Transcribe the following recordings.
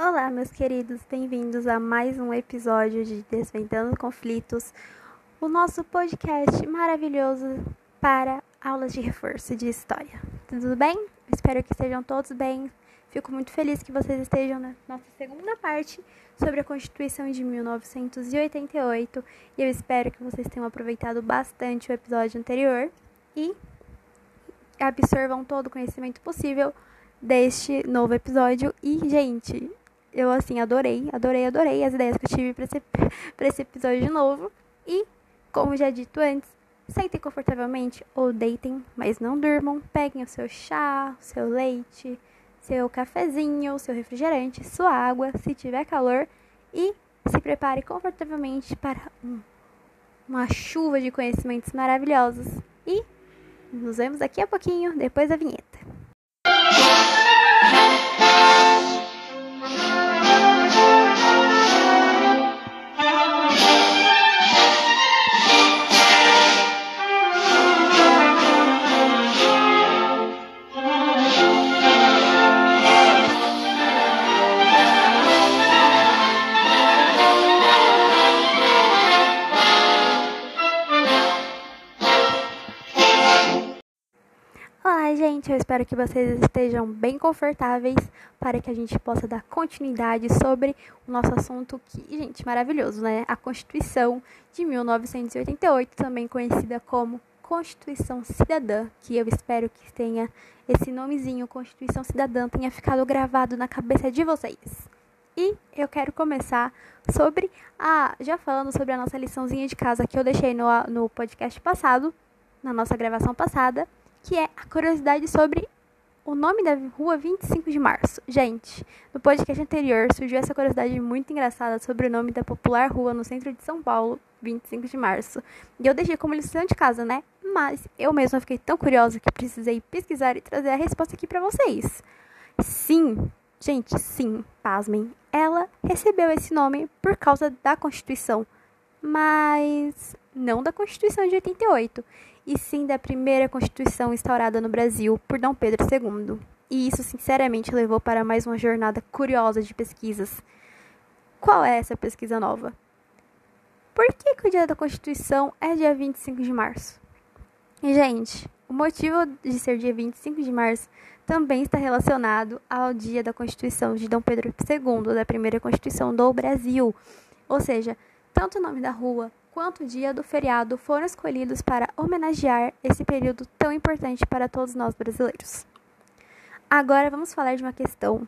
Olá, meus queridos, bem-vindos a mais um episódio de Desvendando Conflitos, o nosso podcast maravilhoso para aulas de reforço de história. Tudo bem? Espero que estejam todos bem. Fico muito feliz que vocês estejam na nossa segunda parte sobre a Constituição de 1988 e eu espero que vocês tenham aproveitado bastante o episódio anterior e absorvam todo o conhecimento possível deste novo episódio. E, gente, eu assim adorei, adorei, adorei as ideias que eu tive para esse, esse episódio de novo. E, como já dito antes, sentem confortavelmente ou deitem, mas não durmam. Peguem o seu chá, o seu leite, seu cafezinho, seu refrigerante, sua água, se tiver calor, e se prepare confortavelmente para um, uma chuva de conhecimentos maravilhosos. E nos vemos daqui a pouquinho, depois da vinheta. Gente, eu espero que vocês estejam bem confortáveis para que a gente possa dar continuidade sobre o nosso assunto que, gente, maravilhoso, né? A Constituição de 1988, também conhecida como Constituição Cidadã, que eu espero que tenha esse nomezinho, Constituição Cidadã, tenha ficado gravado na cabeça de vocês. E eu quero começar sobre a. Já falando sobre a nossa liçãozinha de casa que eu deixei no, no podcast passado, na nossa gravação passada que é a curiosidade sobre o nome da rua 25 de março. Gente, no podcast anterior surgiu essa curiosidade muito engraçada sobre o nome da popular rua no centro de São Paulo, 25 de março. E eu deixei como lição de casa, né? Mas eu mesma fiquei tão curiosa que precisei pesquisar e trazer a resposta aqui para vocês. Sim, gente, sim, pasmem. Ela recebeu esse nome por causa da Constituição, mas não da Constituição de 88 e sim da primeira Constituição instaurada no Brasil por Dom Pedro II. E isso, sinceramente, levou para mais uma jornada curiosa de pesquisas. Qual é essa pesquisa nova? Por que, que o dia da Constituição é dia 25 de março? E, gente, o motivo de ser dia 25 de março também está relacionado ao dia da Constituição de Dom Pedro II, da primeira Constituição do Brasil. Ou seja, tanto o nome da rua quanto dia do feriado foram escolhidos para homenagear esse período tão importante para todos nós brasileiros. Agora vamos falar de uma questão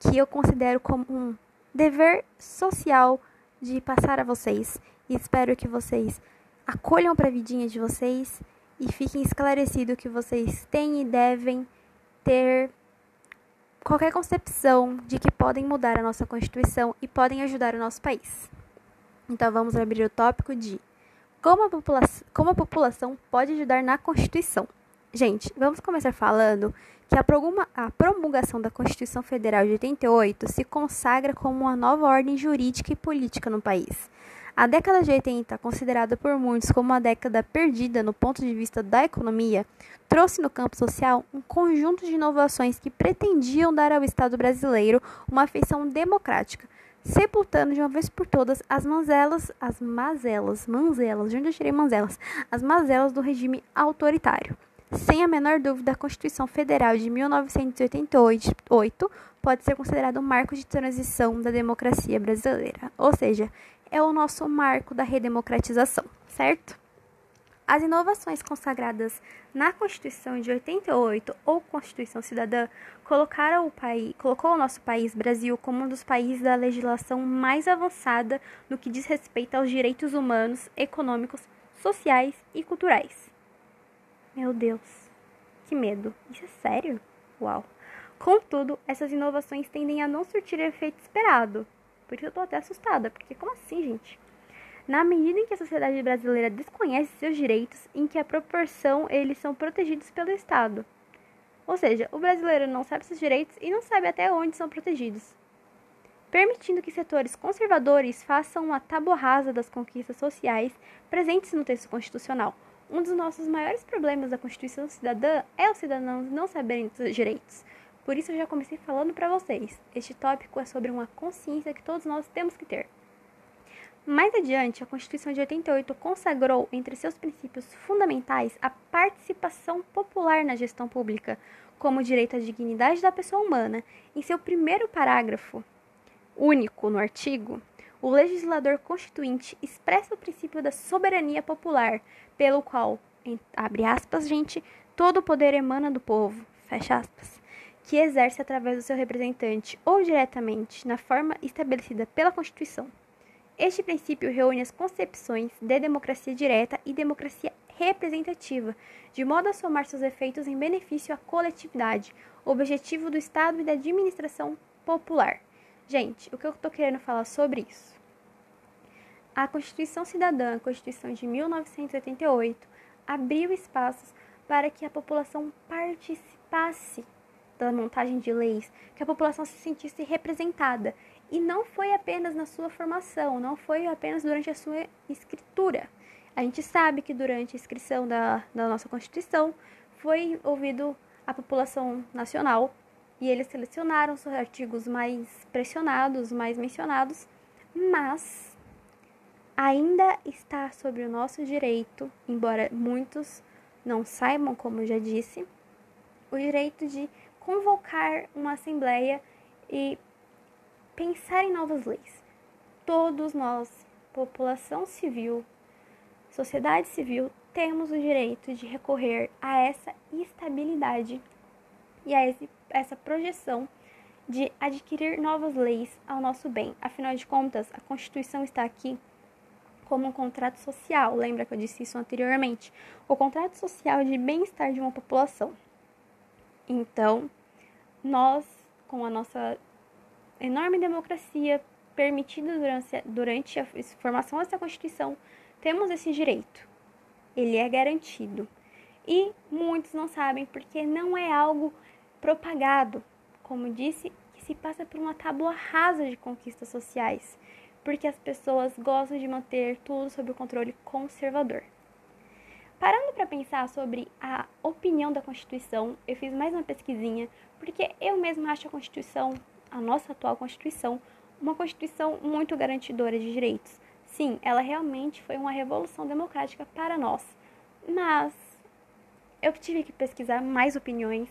que eu considero como um dever social de passar a vocês e espero que vocês acolham para a vidinha de vocês e fiquem esclarecidos que vocês têm e devem ter qualquer concepção de que podem mudar a nossa Constituição e podem ajudar o nosso país. Então vamos abrir o tópico de como a, população, como a população pode ajudar na Constituição. Gente, vamos começar falando que a, a promulgação da Constituição Federal de 88 se consagra como uma nova ordem jurídica e política no país. A década de 80, considerada por muitos como uma década perdida no ponto de vista da economia, trouxe no campo social um conjunto de inovações que pretendiam dar ao Estado brasileiro uma feição democrática, sepultando de uma vez por todas as mazelas, as mazelas, manzelas, de onde eu tirei manzelas, as mazelas do regime autoritário. Sem a menor dúvida, a Constituição Federal de 1988 pode ser considerada um marco de transição da democracia brasileira, ou seja, é o nosso marco da redemocratização, certo? As inovações consagradas na Constituição de 88 ou Constituição Cidadã colocaram o país, colocou o nosso país, Brasil, como um dos países da legislação mais avançada no que diz respeito aos direitos humanos, econômicos, sociais e culturais. Meu Deus, que medo! Isso é sério? Uau! Contudo, essas inovações tendem a não surtir o efeito esperado. Por isso eu tô até assustada, porque como assim, gente? Na medida em que a sociedade brasileira desconhece seus direitos, em que a proporção eles são protegidos pelo Estado. Ou seja, o brasileiro não sabe seus direitos e não sabe até onde são protegidos. Permitindo que setores conservadores façam uma tábua rasa das conquistas sociais presentes no texto constitucional. Um dos nossos maiores problemas da Constituição Cidadã é os cidadãos não saberem dos seus direitos. Por isso eu já comecei falando para vocês. Este tópico é sobre uma consciência que todos nós temos que ter. Mais adiante, a Constituição de 88 consagrou entre seus princípios fundamentais a participação popular na gestão pública, como direito à dignidade da pessoa humana. Em seu primeiro parágrafo, único no artigo, o legislador constituinte expressa o princípio da soberania popular, pelo qual, abre aspas, gente, todo o poder emana do povo, fecha aspas, que exerce através do seu representante ou diretamente, na forma estabelecida pela Constituição. Este princípio reúne as concepções de democracia direta e democracia representativa, de modo a somar seus efeitos em benefício à coletividade, objetivo do Estado e da administração popular. Gente, o que eu estou querendo falar sobre isso? A Constituição Cidadã, a Constituição de 1988, abriu espaços para que a população participasse da montagem de leis, que a população se sentisse representada. E não foi apenas na sua formação, não foi apenas durante a sua escritura. A gente sabe que durante a inscrição da, da nossa Constituição foi ouvido a população nacional e eles selecionaram os artigos mais pressionados, mais mencionados, mas ainda está sobre o nosso direito, embora muitos não saibam, como já disse, o direito de convocar uma assembleia e pensar em novas leis. Todos nós, população civil, sociedade civil, temos o direito de recorrer a essa estabilidade e a esse, essa projeção de adquirir novas leis ao nosso bem. Afinal de contas, a Constituição está aqui como um contrato social. Lembra que eu disse isso anteriormente? O contrato social de bem-estar de uma população. Então, nós, com a nossa enorme democracia permitida durante, durante a formação dessa Constituição, temos esse direito. Ele é garantido. E muitos não sabem porque não é algo propagado, como disse, que se passa por uma tábua rasa de conquistas sociais, porque as pessoas gostam de manter tudo sob o controle conservador. Parando para pensar sobre a opinião da Constituição, eu fiz mais uma pesquisinha, porque eu mesma acho a Constituição, a nossa atual Constituição, uma Constituição muito garantidora de direitos. Sim, ela realmente foi uma revolução democrática para nós. Mas eu tive que pesquisar mais opiniões,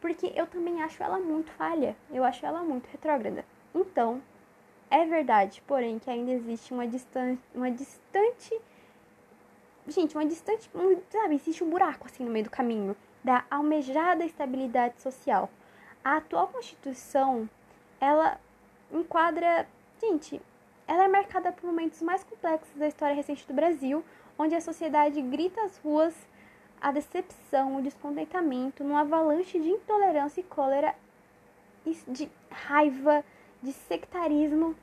porque eu também acho ela muito falha, eu acho ela muito retrógrada. Então, é verdade, porém, que ainda existe uma, distan uma distante gente, uma distante, sabe, existe um buraco assim no meio do caminho da almejada estabilidade social. A atual Constituição, ela enquadra, gente, ela é marcada por momentos mais complexos da história recente do Brasil, onde a sociedade grita às ruas a decepção, o descontentamento, numa avalanche de intolerância e cólera, de raiva, de sectarismo.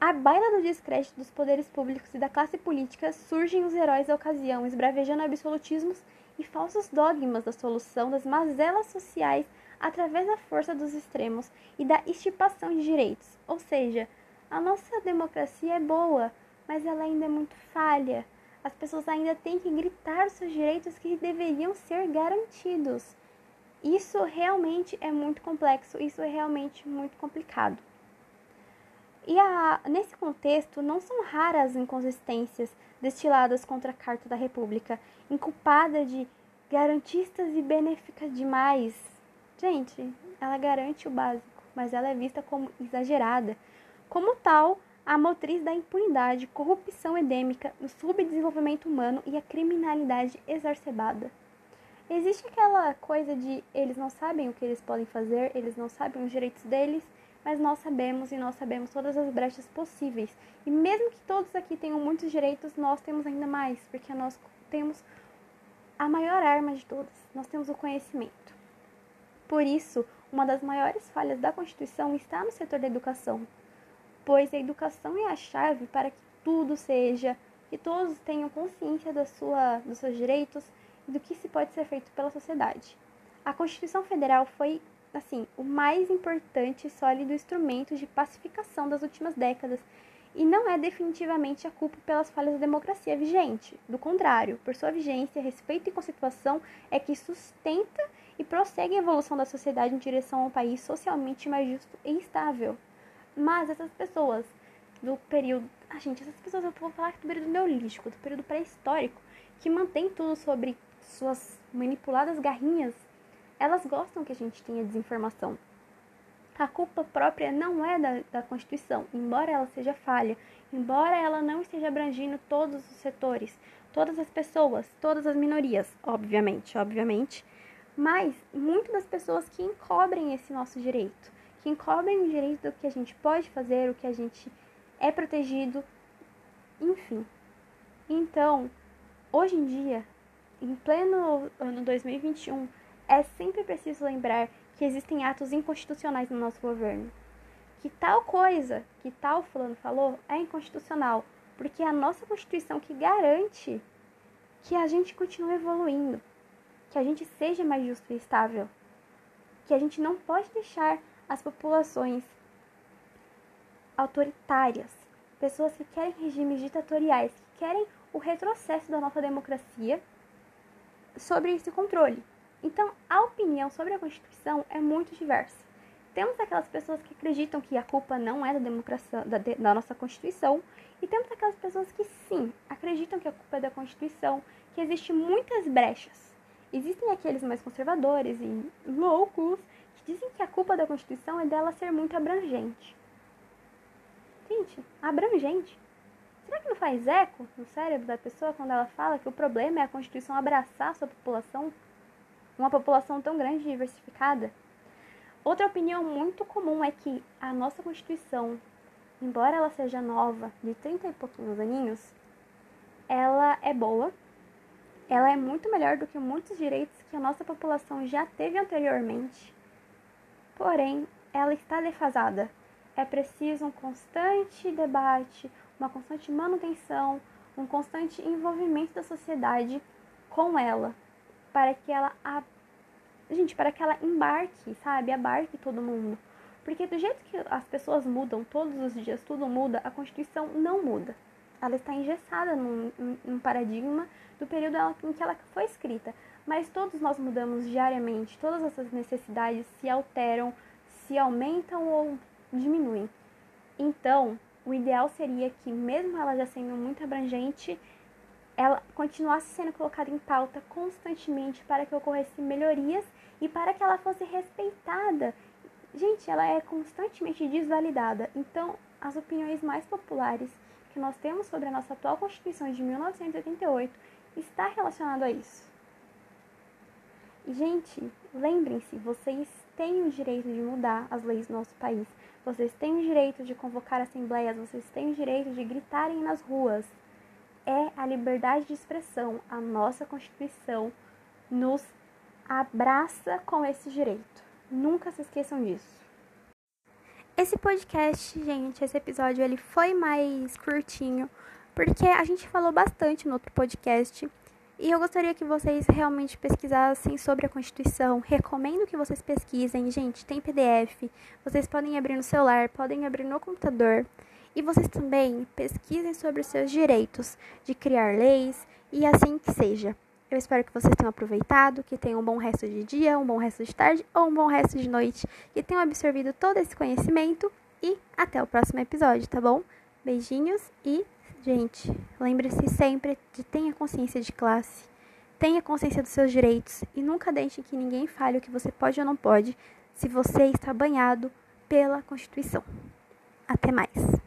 À baila do descrédito dos poderes públicos e da classe política surgem os heróis da ocasião, esbravejando absolutismos e falsos dogmas da solução das mazelas sociais através da força dos extremos e da estipação de direitos. Ou seja, a nossa democracia é boa, mas ela ainda é muito falha. As pessoas ainda têm que gritar seus direitos que deveriam ser garantidos. Isso realmente é muito complexo, isso é realmente muito complicado. E a, nesse contexto, não são raras inconsistências destiladas contra a Carta da República, inculpada de garantistas e benéfica demais. Gente, ela garante o básico, mas ela é vista como exagerada. Como tal, a motriz da impunidade, corrupção endêmica, o subdesenvolvimento humano e a criminalidade exacerbada. Existe aquela coisa de eles não sabem o que eles podem fazer, eles não sabem os direitos deles mas nós sabemos e nós sabemos todas as brechas possíveis. E mesmo que todos aqui tenham muitos direitos, nós temos ainda mais, porque nós temos a maior arma de todas, nós temos o conhecimento. Por isso, uma das maiores falhas da Constituição está no setor da educação, pois a educação é a chave para que tudo seja, que todos tenham consciência da sua, dos seus direitos e do que se pode ser feito pela sociedade. A Constituição Federal foi assim, o mais importante e sólido instrumento de pacificação das últimas décadas e não é definitivamente a culpa pelas falhas da democracia vigente. Do contrário, por sua vigência, respeito e conceituação é que sustenta e prossegue a evolução da sociedade em direção a um país socialmente mais justo e estável. Mas essas pessoas do período. Ah, gente, essas pessoas eu vou falar do período neolítico, do período pré-histórico, que mantém tudo sobre suas manipuladas garrinhas, elas gostam que a gente tenha desinformação. A culpa própria não é da, da Constituição, embora ela seja falha, embora ela não esteja abrangindo todos os setores, todas as pessoas, todas as minorias, obviamente, obviamente, mas muitas das pessoas que encobrem esse nosso direito, que encobrem o direito do que a gente pode fazer, o que a gente é protegido, enfim. Então, hoje em dia, em pleno ano 2021, é sempre preciso lembrar que existem atos inconstitucionais no nosso governo. Que tal coisa que tal fulano falou é inconstitucional, porque é a nossa Constituição que garante que a gente continue evoluindo, que a gente seja mais justo e estável, que a gente não pode deixar as populações autoritárias, pessoas que querem regimes ditatoriais, que querem o retrocesso da nossa democracia sobre esse controle. Então, a opinião sobre a Constituição é muito diversa. Temos aquelas pessoas que acreditam que a culpa não é da democracia, da, da nossa Constituição, e temos aquelas pessoas que sim, acreditam que a culpa é da Constituição, que existem muitas brechas. Existem aqueles mais conservadores e loucos que dizem que a culpa da Constituição é dela ser muito abrangente. Gente, abrangente. Será que não faz eco no cérebro da pessoa quando ela fala que o problema é a Constituição abraçar a sua população? Uma população tão grande e diversificada? Outra opinião muito comum é que a nossa Constituição, embora ela seja nova, de 30 e pouquinhos aninhos, ela é boa, ela é muito melhor do que muitos direitos que a nossa população já teve anteriormente. Porém, ela está defasada é preciso um constante debate, uma constante manutenção, um constante envolvimento da sociedade com ela, para que ela a... gente, para que ela embarque, sabe, abarque todo mundo. Porque do jeito que as pessoas mudam todos os dias, tudo muda, a Constituição não muda. Ela está engessada num, num paradigma do período em que ela foi escrita. Mas todos nós mudamos diariamente, todas essas necessidades se alteram, se aumentam ou diminuem. Então, o ideal seria que, mesmo ela já sendo muito abrangente, ela continuasse sendo colocada em pauta constantemente para que ocorressem melhorias e para que ela fosse respeitada. Gente, ela é constantemente desvalidada. Então, as opiniões mais populares que nós temos sobre a nossa atual Constituição de 1988 está relacionado a isso. Gente, lembrem-se, vocês têm o direito de mudar as leis do nosso país. Vocês têm o direito de convocar assembleias, vocês têm o direito de gritarem nas ruas. É a liberdade de expressão. A nossa Constituição nos abraça com esse direito. Nunca se esqueçam disso. Esse podcast, gente, esse episódio ele foi mais curtinho, porque a gente falou bastante no outro podcast e eu gostaria que vocês realmente pesquisassem sobre a Constituição. Recomendo que vocês pesquisem. Gente, tem PDF. Vocês podem abrir no celular, podem abrir no computador. E vocês também pesquisem sobre os seus direitos de criar leis e assim que seja. Eu espero que vocês tenham aproveitado, que tenham um bom resto de dia, um bom resto de tarde ou um bom resto de noite, que tenham absorvido todo esse conhecimento e até o próximo episódio, tá bom? Beijinhos e Gente, lembre-se sempre de tenha consciência de classe, tenha consciência dos seus direitos e nunca deixe que ninguém fale o que você pode ou não pode se você está banhado pela Constituição. Até mais.